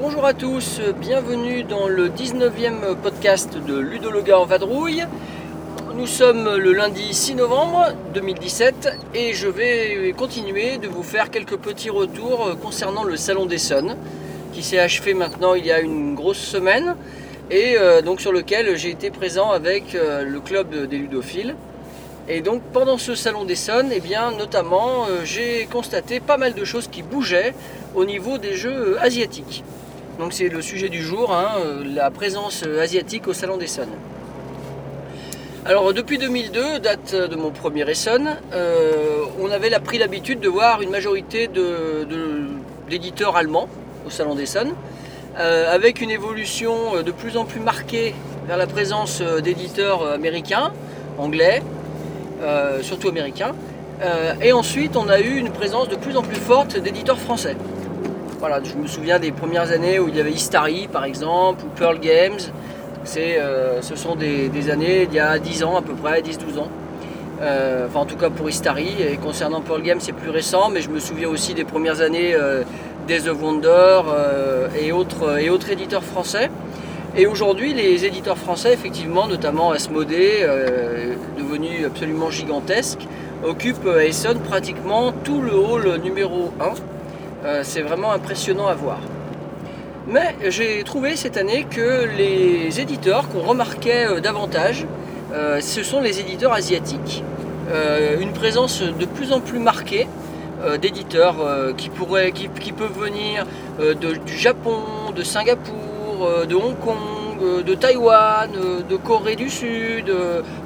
Bonjour à tous, bienvenue dans le 19e podcast de Ludo le gars en vadrouille. Nous sommes le lundi 6 novembre 2017 et je vais continuer de vous faire quelques petits retours concernant le Salon des Sons qui s'est achevé maintenant il y a une grosse semaine et euh, donc sur lequel j'ai été présent avec euh, le club des ludophiles. Et donc pendant ce salon des Sons, eh bien notamment euh, j'ai constaté pas mal de choses qui bougeaient au niveau des jeux asiatiques. Donc c'est le sujet du jour, hein, la présence asiatique au salon des Sons. Alors depuis 2002, date de mon premier Essonne, euh, on avait pris l'habitude de voir une majorité d'éditeurs allemands au salon des Sons, euh, avec une évolution euh, de plus en plus marquée vers la présence euh, d'éditeurs euh, américains, anglais, euh, surtout américains. Euh, et ensuite, on a eu une présence de plus en plus forte d'éditeurs français. Voilà, je me souviens des premières années où il y avait Istari par exemple, ou Pearl Games. Euh, ce sont des, des années d'il y a 10 ans à peu près, 10-12 ans. Euh, enfin en tout cas pour Istari. Et concernant Pearl Games c'est plus récent, mais je me souviens aussi des premières années euh, Days of Wonder euh, et, autres, éditeurs français. Et aujourd'hui, les éditeurs français, effectivement, notamment Asmodée, euh, devenu absolument gigantesque, occupent à Essonne pratiquement tout le hall numéro 1. Euh, c'est vraiment impressionnant à voir. Mais j'ai trouvé cette année que les éditeurs qu'on remarquait euh, davantage, euh, ce sont les éditeurs asiatiques. Euh, une présence de plus en plus marquée d'éditeurs qui, pourraient, peuvent venir du Japon, de Singapour, de Hong Kong, de Taïwan, de Corée du Sud,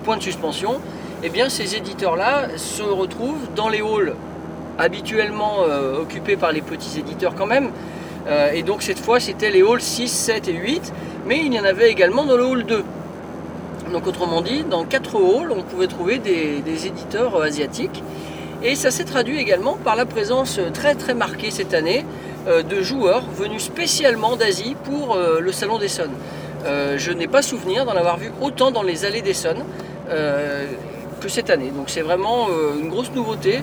point de suspension. Eh bien, ces éditeurs-là se retrouvent dans les halls habituellement occupés par les petits éditeurs quand même. Euh, et donc cette fois c'était les halls 6, 7 et 8, mais il y en avait également dans le hall 2. Donc autrement dit, dans quatre halls, on pouvait trouver des, éditeurs euh, asiatiques. Et ça s'est traduit également par la présence euh, très très marquée cette année de joueurs venus spécialement d'Asie pour le Salon des Sons. Euh, je n'ai pas souvenir d'en avoir vu autant dans les allées des Sons euh, que cette année. Donc c'est vraiment une grosse nouveauté.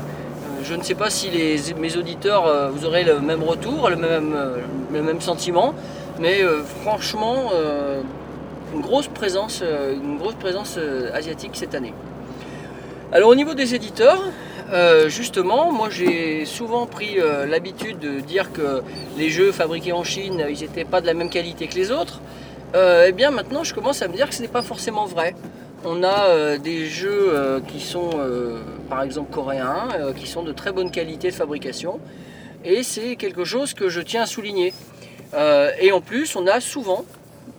Je ne sais pas si les, mes auditeurs, euh, vous aurez le même retour, le même, euh, le même sentiment, mais euh, franchement, une grosse présence, une grosse présence asiatique cette année. Alors au niveau des éditeurs, justement, moi j'ai souvent pris l'habitude de dire que les jeux fabriqués en Chine, ils n'étaient pas de la même qualité que les autres. Euh, eh bien maintenant, je commence à me dire que ce n'est pas forcément vrai. On a des jeux qui sont, par exemple, coréens, euh, qui sont de très bonne qualité de fabrication. Et c'est quelque chose que je tiens à souligner. Euh, et en plus, on a souvent,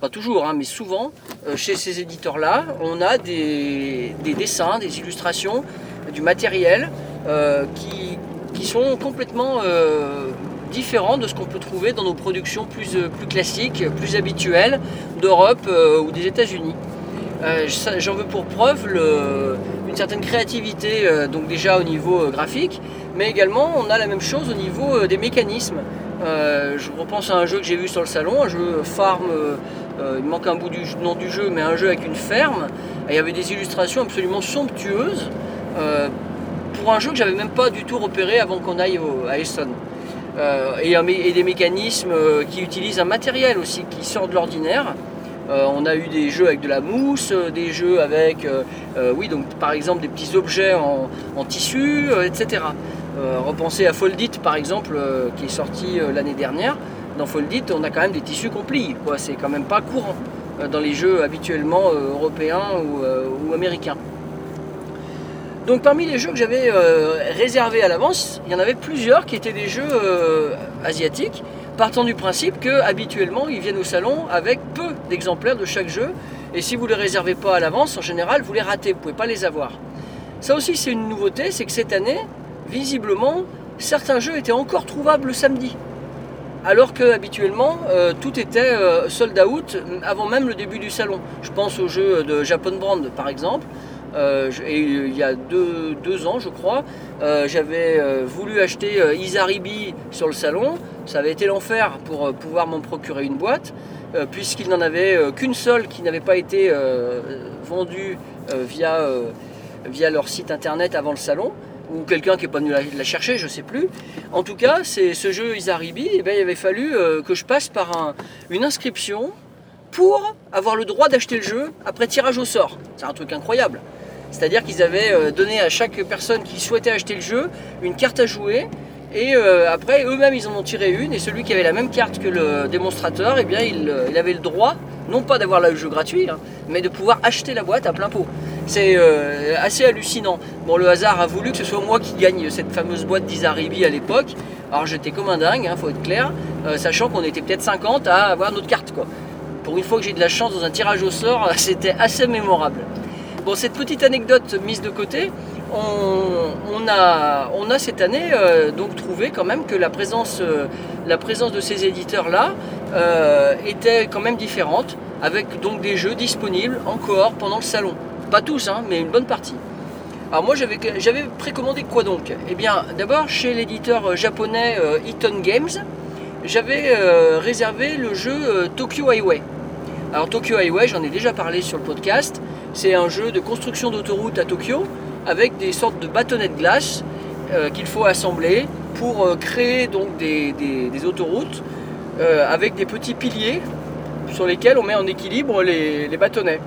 pas toujours, hein, mais souvent, euh, chez ces éditeurs-là, on a des, des dessins, des illustrations, du matériel qui, sont complètement différents de ce qu'on peut trouver dans nos productions plus, classiques, plus habituelles d'Europe ou des États-Unis. Euh, J'en veux pour preuve une certaine créativité, euh, donc déjà au niveau euh, graphique, mais également on a la même chose au niveau des mécanismes. Je repense à un jeu que j'ai vu sur le salon, un jeu Farm, il manque un bout du nom du jeu, mais un jeu avec une ferme. Il y avait des illustrations absolument somptueuses pour un jeu que j'avais même pas du tout repéré avant qu'on aille à Essonne. Euh, et, des mécanismes qui utilisent un matériel aussi qui sort de l'ordinaire. Euh, on a eu des jeux avec de la mousse, euh, des jeux avec, euh, oui, donc par exemple des petits objets en, tissu, etc. Repensez à Foldit par exemple, qui est sorti l'année dernière. Dans Foldit, on a quand même des tissus qu'on quoi. C'est quand même pas courant dans les jeux habituellement européens ou, américains. Donc parmi les jeux que j'avais réservés à l'avance, il y en avait plusieurs qui étaient des jeux asiatiques, partant du principe que habituellement ils viennent au salon avec peu d'exemplaires de chaque jeu, et si vous ne les réservez pas à l'avance, en général vous les ratez, vous ne pouvez pas les avoir. Ça aussi c'est une nouveauté, c'est que cette année, visiblement, certains jeux étaient encore trouvables le samedi. Alors que habituellement euh, tout était euh, sold out avant même le début du salon. Je pense au jeu de Japan Brand par exemple. Euh, euh, il y a deux, ans, je crois, euh, j'avais voulu acheter Isaribi sur le salon. Ça avait été l'enfer pour pouvoir m'en procurer une boîte, puisqu'il n'en avait qu'une seule qui n'avait pas été vendue via, leur site internet avant le salon, ou quelqu'un qui n'est pas venu la, chercher, je ne sais plus. En tout cas, c'est ce jeu Isaribi, eh ben, il avait fallu que je passe par un- une inscription pour avoir le droit d'acheter le jeu après tirage au sort. C'est un truc incroyable. C'est-à-dire qu'ils avaient euh, donné à chaque personne qui souhaitait acheter le jeu une carte à jouer. Et euh, après, eux-mêmes, ils en ont tiré une. Et celui qui avait la même carte que le démonstrateur, eh bien, il, euh, avait le droit, non pas d'avoir le jeu gratuit, hein, mais de pouvoir acheter la boîte à plein pot. C'est assez hallucinant. Bon, le hasard a voulu que ce soit moi qui gagne cette fameuse boîte d'Isaribi à l'époque. Alors j'étais comme un dingue, il faut être clair, sachant qu'on était peut-être 50 à avoir notre carte. Pour une fois que j'ai de la chance dans un tirage au sort, c'était assez mémorable. Bon, cette petite anecdote mise de côté, on, a, cette année euh, donc trouvé quand même que la présence, euh, de ces éditeurs-là euh, était quand même différente, avec donc des jeux disponibles en cohort pendant le salon. Pas tous, hein, mais une bonne partie. Alors moi j'avais, précommandé quoi donc? Eh bien d'abord chez l'éditeur japonais Eaton Games, j'avais réservé le jeu Tokyo Highway. Alors Tokyo Highway, j'en ai déjà parlé sur le podcast, c'est un jeu de construction d'autoroute à Tokyo avec des sortes de bâtonnets de glace euh, qu'il faut assembler pour euh, créer donc des, autoroutes euh, avec des petits piliers sur lesquels on met en équilibre les, bâtonnets.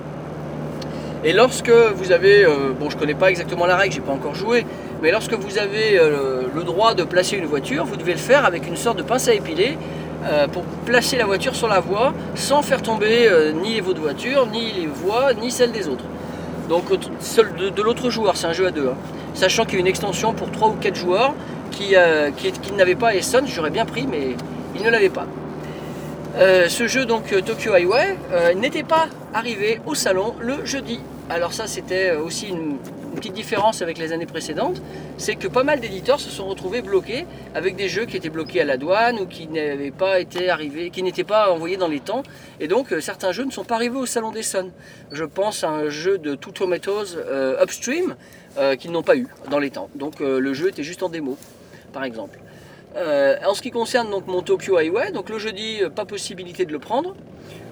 Et lorsque vous avez, bon je connais pas exactement la règle, j'ai pas encore joué, mais lorsque vous avez le droit de placer une voiture, vous devez le faire avec une sorte de pince à épiler euh, pour placer la voiture sur la voie sans faire tomber euh, ni votre voiture, ni les voies, ni celles des autres. Donc euh, seul de, l'autre joueur, c'est un jeu à deux. hein. Sachant qu'il y a une extension pour 3 ou 4 joueurs qui, euh, qui, n'avait pas Essence, j'aurais bien pris, mais il ne l'avait pas. Euh, ce jeu donc Tokyo Highway n'était pas arrivé au salon le jeudi. Alors ça c'était aussi une, une petite différence avec les années précédentes, c'est que pas mal d'éditeurs se sont retrouvés bloqués avec des jeux qui étaient bloqués à la douane ou qui n'avaient pas été arrivés, qui n'étaient pas envoyés dans les temps, et donc euh, certains jeux ne sont pas arrivés au salon des Sun. Je pense à un jeu de Two Tomatoes euh, Upstream euh, qu'ils n'ont pas eu dans les temps. Donc le jeu était juste en démo, par exemple. En ce qui concerne mon Tokyo Highway, donc le jeudi, pas possibilité de le prendre.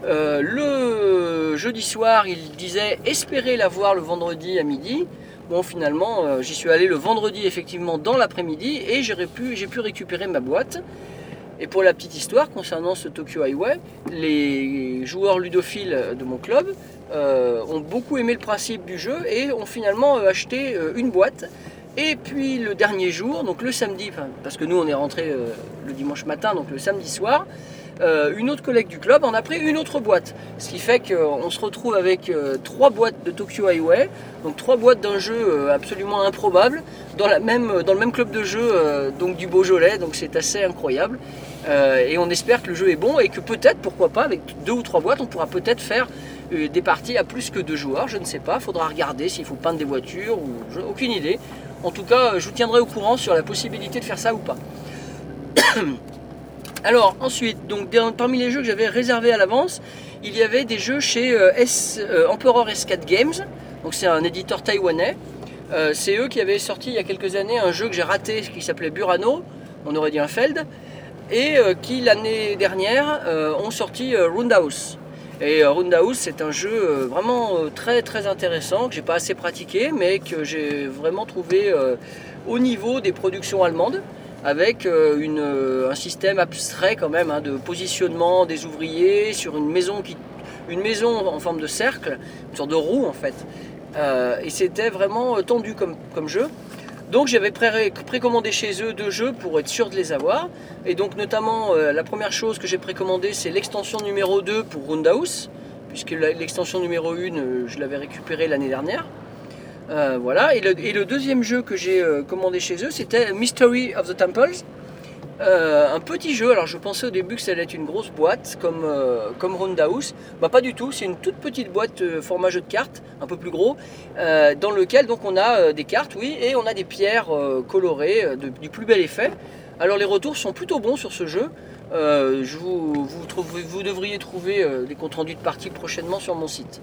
Le jeudi soir, il disait espérer l'avoir le vendredi à midi. Bon, finalement, euh, j'y suis allé le vendredi effectivement dans l'après-midi et j'ai pu, récupérer ma boîte. Et pour la petite histoire concernant ce Tokyo Highway, les joueurs ludophiles de mon club euh, ont beaucoup aimé le principe du jeu et ont finalement euh, acheté une boîte. Et puis le dernier jour, donc le samedi, parce que nous on est rentré le dimanche matin, donc le samedi soir, euh, une autre collègue du club en a pris une autre boîte. Ce qui fait qu'on se retrouve avec euh, trois boîtes de Tokyo Highway, donc trois boîtes d'un jeu euh, absolument improbable, dans, la même, dans le même club de jeu donc du Beaujolais, donc c'est assez incroyable. Et on espère que le jeu est bon et que peut-être, pourquoi pas, avec deux ou trois boîtes, on pourra peut-être faire des parties à plus que deux joueurs, je ne sais pas, faudra regarder s'il faut peindre des voitures ou aucune idée. En tout cas, je vous tiendrai au courant sur la possibilité de faire ça ou pas. Alors ensuite, donc parmi les jeux que j'avais réservés à l'avance, il y avait des jeux chez euh, euh, Emperor S4 Games. C'est un éditeur taïwanais. Euh, c'est eux qui avaient sorti il y a quelques années un jeu que j'ai raté qui s'appelait Burano. On aurait dit un Feld. Et qui l'année dernière ont sorti Roundhouse. Et Roundhouse, c'est un jeu vraiment très très intéressant que j'ai pas assez pratiqué, mais que j'ai vraiment trouvé au niveau des productions allemandes, avec euh, euh, un système abstrait quand même hein, de positionnement des ouvriers sur une maison qui, une maison en forme de cercle, une sorte de roue en fait. Euh, et c'était vraiment tendu comme, jeu. Donc j'avais pré- précommandé chez eux deux jeux pour être sûr de les avoir. Et donc notamment la première chose que j'ai précommandé c'est l'extension numéro 2 pour Roundhouse, puisque l'extension numéro 1 euh, je l'avais récupérée l'année dernière. Euh, voilà, et le, deuxième jeu que j'ai euh, commandé chez eux c'était Mystery of the Temples. Euh, un petit jeu, alors je pensais au début que ça allait être une grosse boîte comme, euh, comme Roundhouse. Bah pas du tout, c'est une toute petite boîte euh, format jeu de cartes, un peu plus gros, dans lequel donc on a des cartes, oui, et on a des pierres colorées du plus bel effet. Alors les retours sont plutôt bons sur ce jeu. Je vous, vous, vous devriez trouver des comptes rendus de partie prochainement sur mon site.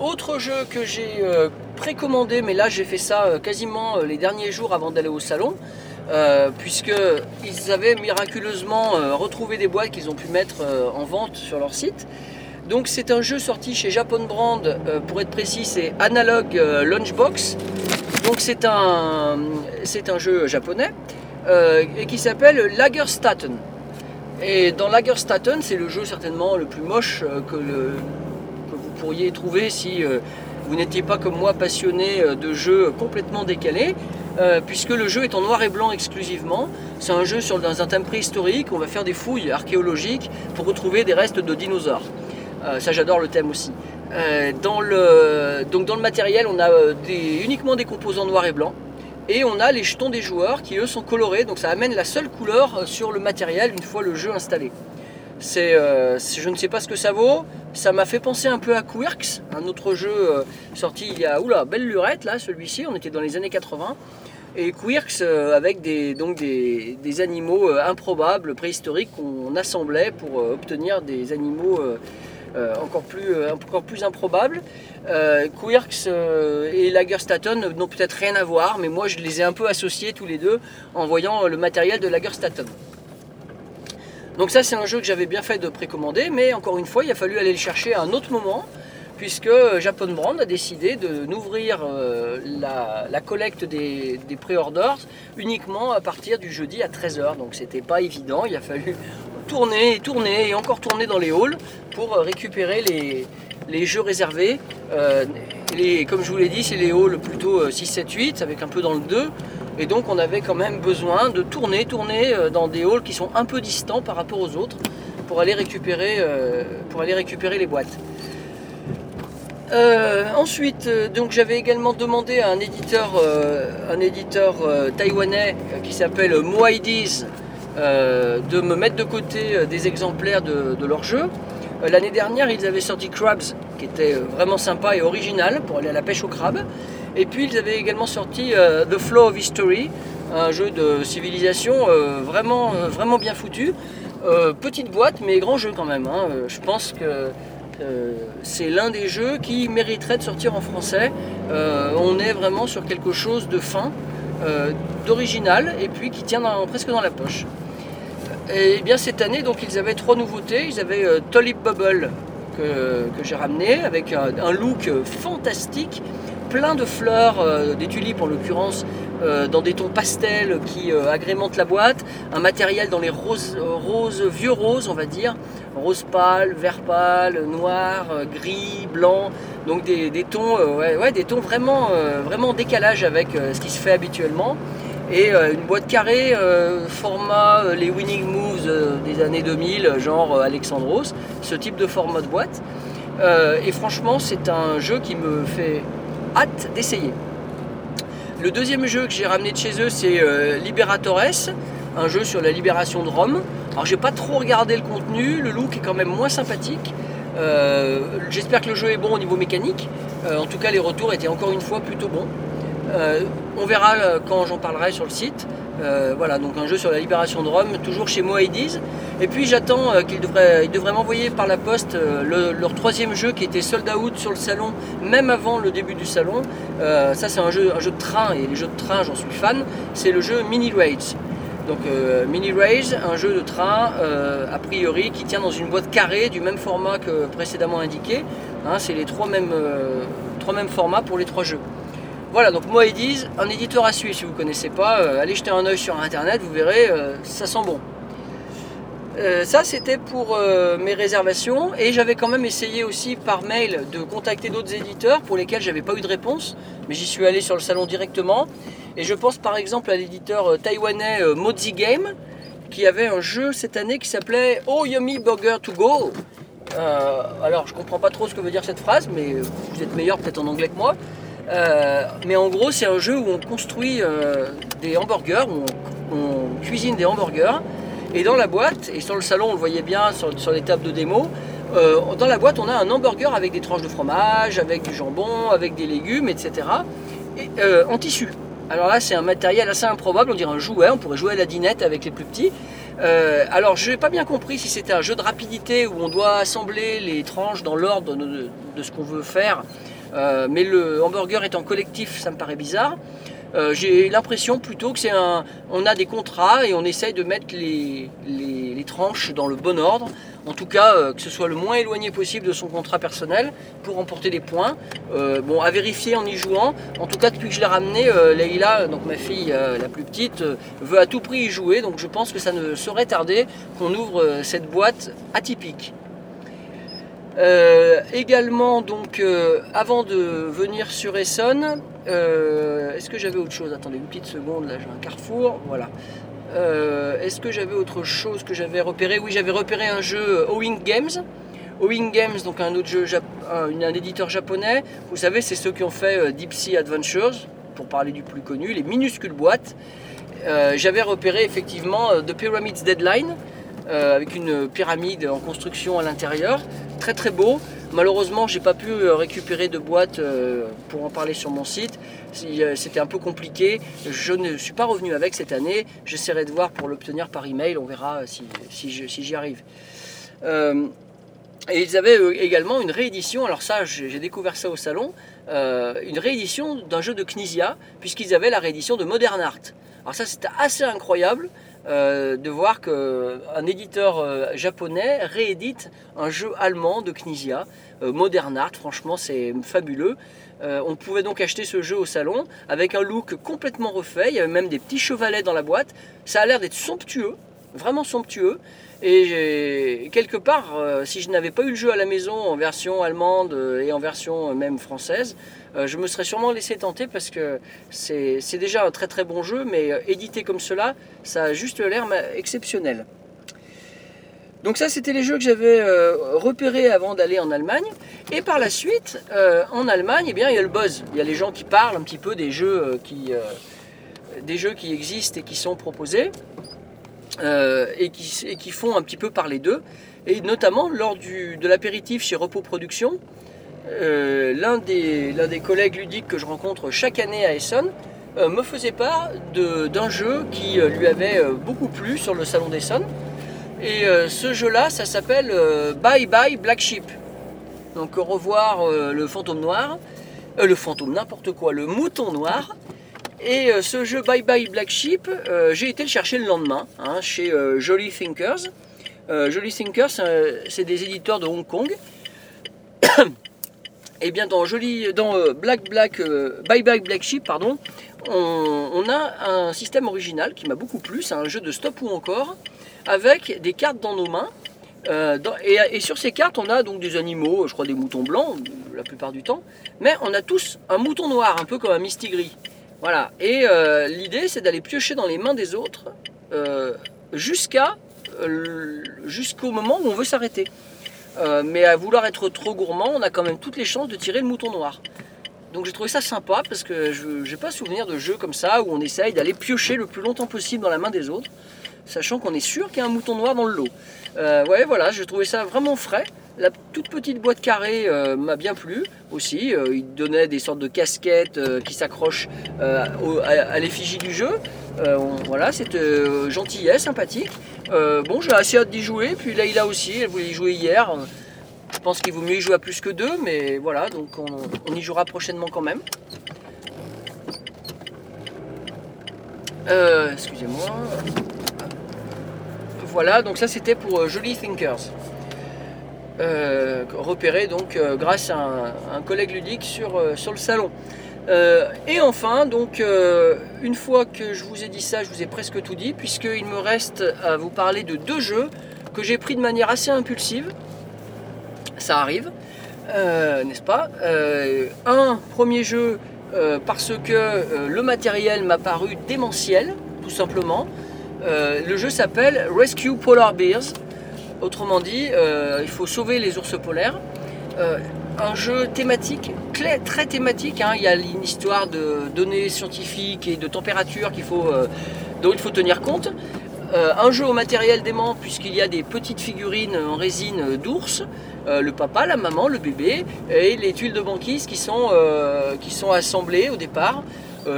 Autre jeu que j'ai euh, précommandé, mais là j'ai fait ça euh, quasiment euh, les derniers jours avant d'aller au salon, euh, puisqu'ils avaient miraculeusement retrouvé des boîtes qu'ils ont pu mettre en vente sur leur site. Donc c'est un jeu sorti chez Japan Brand, pour être précis c'est Analog Lunchbox. Donc c'est un, c'est un jeu japonais et qui s'appelle Lagerstatten. Et dans Lagerstatten, c'est le jeu certainement le plus moche que, le- pourriez trouver si euh, vous n'étiez pas comme moi passionné euh, de jeux complètement décalés, euh, puisque le jeu est en noir et blanc exclusivement. C'est un jeu dans un thème préhistorique, on va faire des fouilles archéologiques pour retrouver des restes de dinosaures. Ça j'adore le thème aussi. Dans, le, donc dans le matériel, on a uniquement des composants noir et blanc. Et on a les jetons des joueurs qui eux sont colorés, donc ça amène la seule couleur sur le matériel une fois le jeu installé. C'est, euh, c'est- je ne sais pas ce que ça vaut. Ça m'a fait penser un peu à Quirks, un autre jeu euh, sorti il y a oula belle lurette là, celui-ci. On était dans les années 80. Et Quirks euh, avec des, donc des, animaux improbables, préhistoriques qu'on assemblait pour obtenir des animaux encore, plus, euh, encore plus improbables. Euh, Quirks et Lagerstatten n'ont peut-être rien à voir, mais moi je les ai un peu associés tous les deux en voyant le matériel de Lagerstatten. Donc ça c'est un jeu que j'avais bien fait de précommander, mais encore une fois il a fallu aller le chercher à un autre moment, puisque Japan Brand a décidé de n'ouvrir euh, la, collecte des, des pré-orders uniquement à partir du jeudi à 13h. Donc c'était pas évident, il a fallu tourner et tourner et encore tourner dans les halls pour récupérer les, les jeux réservés. Euh, comme je vous l'ai dit, c'est les halls plutôt euh, 6, 7, 8 avec un peu dans le 2. Et donc on avait quand même besoin de tourner, tourner euh, dans des halls qui sont un peu distants par rapport aux autres pour aller récupérer, euh, pour aller récupérer les boîtes. Ensuite, donc j'avais également demandé à un éditeur, un éditeur taïwanais qui s'appelle Moaidiz de me mettre de côté des exemplaires de, de leur jeu. Euh, L'année dernière, ils avaient sorti Crabs, qui était euh, vraiment sympa et original pour aller à la pêche au crabe. Et puis ils avaient également sorti euh, The Flow of History, un jeu de civilisation vraiment, bien foutu. Petite boîte, mais grand jeu quand même. hein. Je pense que c'est l'un des jeux qui mériterait de sortir en français. On est vraiment sur quelque chose de fin, d'original, et puis qui tient presque dans la poche. Et bien cette année, donc ils avaient trois nouveautés. Ils avaient euh, Tulip Bubble que, j'ai ramené avec un, look euh, fantastique, plein de fleurs, euh, des tulipes en l'occurrence, euh, dans des tons pastels qui agrémentent la boîte, un matériel dans les roses, vieux roses on va dire, rose pâle, vert pâle, noir, gris, blanc, donc des, tons, vraiment, vraiment en décalage avec ce qui se fait habituellement. Et euh, une boîte carrée, euh, format euh, les Winning Moves des années 2000, genre Alexandros, ce type de format de boîte. Et franchement, c'est un jeu qui me fait hâte d'essayer. Le deuxième jeu que j'ai ramené de chez eux, c'est Liberatores, un jeu sur la libération de Rome. Alors j'ai pas trop regardé le contenu, le look est quand même moins sympathique. J'espère que le jeu est bon au niveau mécanique. En tout cas, les retours étaient encore une fois plutôt bons. Euh, on verra euh, quand j'en parlerai sur le site. Euh, voilà, donc un jeu sur la libération de Rome, toujours chez Moaidiz. Et puis j'attends qu'ils devraient, m'envoyer par la poste le- leur troisième jeu qui était sold out sur le salon, même avant le début du salon. Ça c'est un jeu, de train, et les jeux de train j'en suis fan. C'est le jeu Mini Raids. Donc Mini Raids, un jeu de train a priori qui tient dans une boîte carrée du même format que précédemment indiqué. Hein, c'est les trois mêmes formats pour les trois jeux. Voilà, donc Moediz, un éditeur à suivre si vous ne connaissez pas, euh, allez jeter un oeil sur internet, vous verrez, euh, ça sent bon. Euh, ça c'était pour mes réservations et j'avais quand même essayé aussi par mail de contacter d'autres éditeurs pour lesquels j'avais pas eu de réponse, mais j'y suis allé sur le salon directement. Et je pense par exemple à l'éditeur taïwanais Mozi Game qui avait un jeu cette année qui s'appelait Oh Yummy Burger to Go. Alors je comprends pas trop ce que veut dire cette phrase, mais vous êtes meilleur peut-être en anglais que moi. Euh, mais en gros, c'est un jeu où on construit euh, des hamburgers, où on, cuisine des hamburgers. Et dans la boîte, et sur le salon, on le voyait bien sur, les tables de démo, euh, dans la boîte, on a un hamburger avec des tranches de fromage, avec du jambon, avec des légumes, etc. Et, en tissu. Alors là, c'est un matériel assez improbable, on dirait un jouet, on pourrait jouer à la dinette avec les plus petits. Alors, je n'ai pas bien compris si c'était un jeu de rapidité où on doit assembler les tranches dans l'ordre de ce qu'on veut faire. Euh, mais le hamburger étant collectif, ça me paraît bizarre. Euh, j'ai l'impression plutôt que c'est un. On a des contrats et on essaye de mettre les, les- tranches dans le bon ordre. En tout cas, euh, que ce soit le moins éloigné possible de son contrat personnel pour remporter des points. Bon, à vérifier en y jouant. En tout cas, depuis que je l'ai ramené, Leïla, donc ma fille la plus petite, veut à tout prix y jouer. Donc je pense que ça ne saurait tarder qu'on ouvre cette boîte atypique. Euh, également, donc, euh, avant de venir sur Essonne, euh, est-ce que j'avais autre chose? Attendez une petite seconde, là j'ai un carrefour, voilà. Est-ce que j'avais autre chose que j'avais repéré? Oui, j'avais repéré un jeu Owing Games. Owing Games, donc un autre jeu, un, éditeur japonais. Vous savez, c'est ceux qui ont fait Deep Sea Adventures, pour parler du plus connu, les minuscules boîtes. J'avais repéré effectivement The Pyramids Deadline, avec une pyramide en construction à l'intérieur. Très très beau. Malheureusement, j'ai pas pu euh, récupérer de boîte euh, pour en parler sur mon site. Si, euh, C'était un peu compliqué. Je ne suis pas revenu avec cette année. J'essaierai de voir pour l'obtenir par email. On verra si, si j'y arrive. Et ils avaient également une réédition, alors ça j'ai découvert ça au salon, une réédition d'un jeu de Knizia, puisqu'ils avaient la réédition de Modern Art. Alors ça c'était assez incroyable euh, de voir qu'un éditeur euh, japonais réédite un jeu allemand de Knizia, euh, Modern Art, franchement c'est fabuleux. On pouvait donc acheter ce jeu au salon avec un look complètement refait, il y avait même des petits chevalets dans la boîte, ça a l'air d'être somptueux, vraiment somptueux. Et quelque part, si je n'avais pas eu le jeu à la maison en version allemande et en version même française, euh, je me serais sûrement laissé tenter parce que c'est déjà un très très bon jeu, mais euh, édité comme cela, ça a juste l'air exceptionnel. Donc ça, c'était les jeux que j'avais euh, repérés avant d'aller en Allemagne. Et par la suite, en Allemagne, eh bien, il y a le buzz. Il y a les gens qui parlent un petit peu des jeux qui, des jeux qui existent et qui sont proposés et, qui, et qui font un petit peu parler d'eux. Et notamment lors du, de l'apéritif chez Repos Productions, euh, l'un des, collègues ludiques que je rencontre chaque année à Essonne euh, me faisait part d'un jeu qui euh, lui avait beaucoup plu sur le salon d'Essonne. Et ce jeu-là, ça s'appelle Bye Bye Black Sheep. Donc revoir le fantôme noir, le fantôme n'importe quoi, le mouton noir. Et ce jeu Bye Bye Black Sheep, j'ai été le chercher le lendemain hein, chez Jolly Thinkers. Jolly Thinkers, c'est des éditeurs de Hong Kong. Et bien dans Jolly, dans euh, Black Black euh, Bye Bye Black Sheep, pardon, on, a un système original qui m'a beaucoup plu. C'est un jeu de stop ou encore avec des cartes dans nos mains. Euh, et, sur ces cartes, on a donc des animaux, je crois des moutons blancs la plupart du temps, mais on a tous un mouton noir, un peu comme un mistigris. Voilà. Et l'idée, c'est d'aller piocher dans les mains des autres jusqu'à jusqu'au moment où on veut s'arrêter. Euh, mais à vouloir être trop gourmand, on a quand même toutes les chances de tirer le mouton noir. Donc j'ai trouvé ça sympa parce que je n'ai pas souvenir de jeu comme ça où on essaye d'aller piocher le plus longtemps possible dans la main des autres, sachant qu'on est sûr qu'il y a un mouton noir dans le lot. Euh, ouais, voilà, j'ai trouvé ça vraiment frais. La toute petite boîte carrée euh, m'a bien plu aussi. Euh, il donnait des sortes de casquettes euh, qui s'accrochent à, l'effigie du jeu. Voilà, c'était gentillet, sympathique. Bon, j'ai assez hâte d'y jouer. Puis là, il a aussi, elle voulait y jouer hier. Je pense qu'il vaut mieux y jouer à plus que deux, mais voilà, donc on, on y jouera prochainement quand même. Excusez-moi. Voilà, donc ça c'était pour Jolly Thinkers. Euh, repéré donc euh, grâce à un, collègue ludique sur, euh, sur le salon. Et enfin, donc, une fois que je vous ai dit ça, je vous ai presque tout dit, puisqu'il me reste à vous parler de deux jeux que j'ai pris de manière assez impulsive. Ça arrive, n'est-ce pas? Un premier jeu parce que le matériel m'a paru démentiel, tout simplement. Le jeu s'appelle Rescue Polar Bears. Autrement dit, euh, il faut sauver les ours polaires. Euh, un jeu thématique, très thématique. hein. Il y a une histoire de données scientifiques et de température qu'il faut, euh, dont il faut tenir compte. Un jeu au matériel dément puisqu'il y a des petites figurines en résine d'ours, le papa, la maman, le bébé et les tuiles de banquise qui sont, assemblées au départ.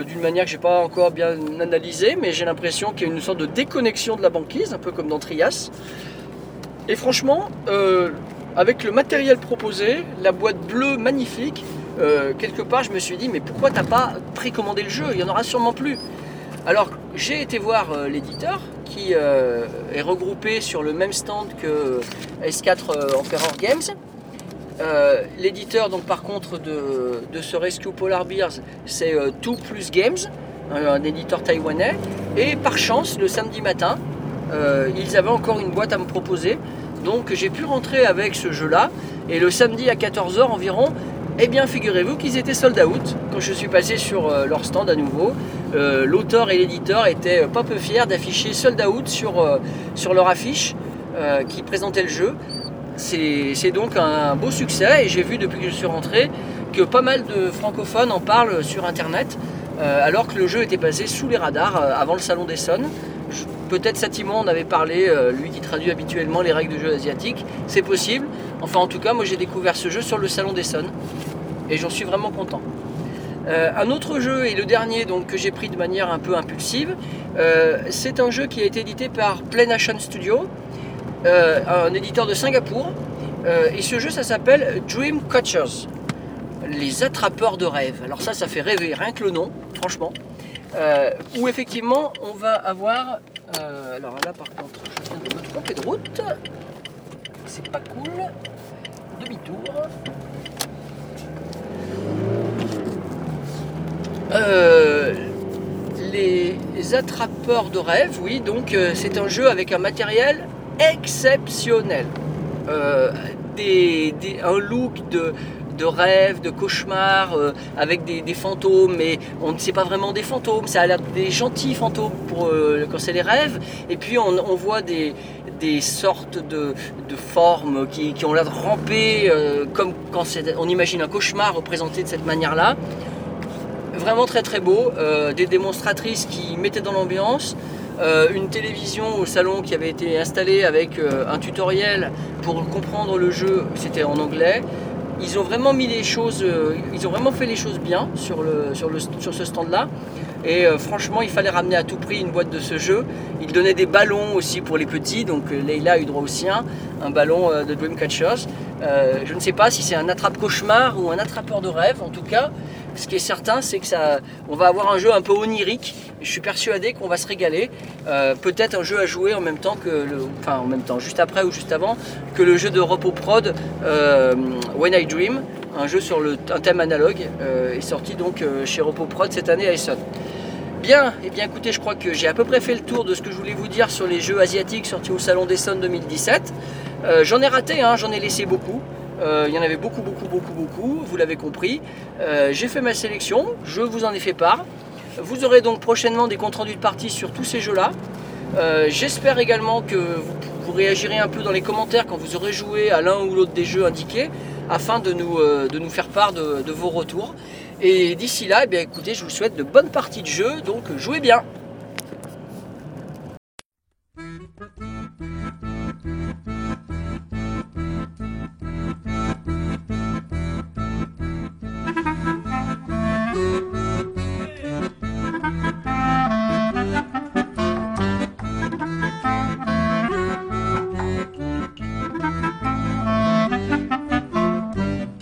d'une manière que j'ai pas encore bien analysée, mais j'ai l'impression qu'il y a une sorte de déconnexion de la banquise, un peu comme dans Trias. Et franchement, euh, avec le matériel proposé, la boîte bleue magnifique, euh, quelque part je me suis dit mais pourquoi t'as pas précommandé le jeu? Il y en aura sûrement plus. Alors j'ai été voir euh, l'éditeur qui est regroupé sur le même stand que S4 euh, Emperor Games. L'éditeur donc par contre de, de ce Rescue Polar Bears c'est euh, 2 Plus Games, un éditeur taïwanais. Et par chance le samedi matin euh, ils avaient encore une boîte à me proposer. Donc j'ai pu rentrer avec ce jeu là. Et le samedi à 14h environ, eh bien figurez-vous qu'ils étaient sold out quand je suis passé sur euh, leur stand à nouveau. Euh, L'auteur et l'éditeur étaient pas peu fiers d'afficher sold out sur, sur leur affiche qui présentait le jeu. C'est donc un beau succès et j'ai vu depuis que je suis rentré que pas mal de francophones en parlent sur internet alors que le jeu était passé sous les radars avant le salon d'Essonne. Peut-être Satimon en avait parlé, euh, lui qui traduit habituellement les règles de jeu asiatiques, c'est possible. Enfin en tout cas moi j'ai découvert ce jeu sur le salon d'Essonne et j'en suis vraiment content. Euh, un autre jeu et le dernier donc que j'ai pris de manière un peu impulsive, euh, c'est un jeu qui a été édité par Planation Studio, euh, un éditeur de Singapour. Et ce jeu, ça s'appelle Dream Catchers, les attrapeurs de rêves. Alors ça, ça fait rêver, rien que le nom, franchement. Où effectivement, on va avoir... euh, alors là, par contre, je viens de me tromper de route. C'est pas cool. Demi-tour. Euh, les attrapeurs de rêves, oui, donc euh, c'est un jeu avec un matériel exceptionnel. Des- un look de, de rêve, de cauchemar, euh, avec des, fantômes, mais on ne sait pas vraiment des fantômes, ça a l'air des gentils fantômes pour, euh, quand c'est les rêves, et puis on, voit des, sortes de, formes qui, ont l'air de ramper, euh, comme quand on imagine un cauchemar représenté de cette manière-là. Vraiment très très beau, des démonstratrices qui mettaient dans l'ambiance, une télévision au salon qui avait été installée avec un tutoriel pour comprendre le jeu, c'était en anglais. Euh, ils ont vraiment fait les choses bien sur, ce stand-là. Et euh, franchement, il fallait ramener à tout prix une boîte de ce jeu. Ils donnaient des ballons aussi pour les petits, donc euh, Leila a eu droit aussi un, un ballon de Dreamcatchers. Euh, je ne sais pas si c'est un attrape-cauchemar ou un attrapeur de rêve, en tout cas. Ce qui est certain, c'est que ça, on va avoir un jeu un peu onirique. Je suis persuadé qu'on va se régaler. Euh, Peut-être un jeu à jouer en même temps que enfin en même temps, juste après ou juste avant, que le jeu de Repo Prod euh, When I Dream, un jeu sur le, un thème analogue, est sorti donc chez Repo Prod cette année à Essonne. Bien, et bien écoutez, je crois que j'ai à peu près fait le tour de ce que je voulais vous dire sur les jeux asiatiques sortis au Salon d'Essonne 2017. Euh, j'en ai raté, hein, j'en ai laissé beaucoup. Euh, il y en avait beaucoup, beaucoup, beaucoup, beaucoup, vous l'avez compris. Euh, j'ai fait ma sélection, je vous en ai fait part. Vous aurez donc prochainement des comptes rendus de partie sur tous ces jeux-là. J'espère également que vous, réagirez un peu dans les commentaires quand vous aurez joué à l'un ou l'autre des jeux indiqués, afin de nous, de nous faire part de vos retours. Et d'ici là, eh écoutez, je vous souhaite de bonnes parties de jeu, donc jouez bien.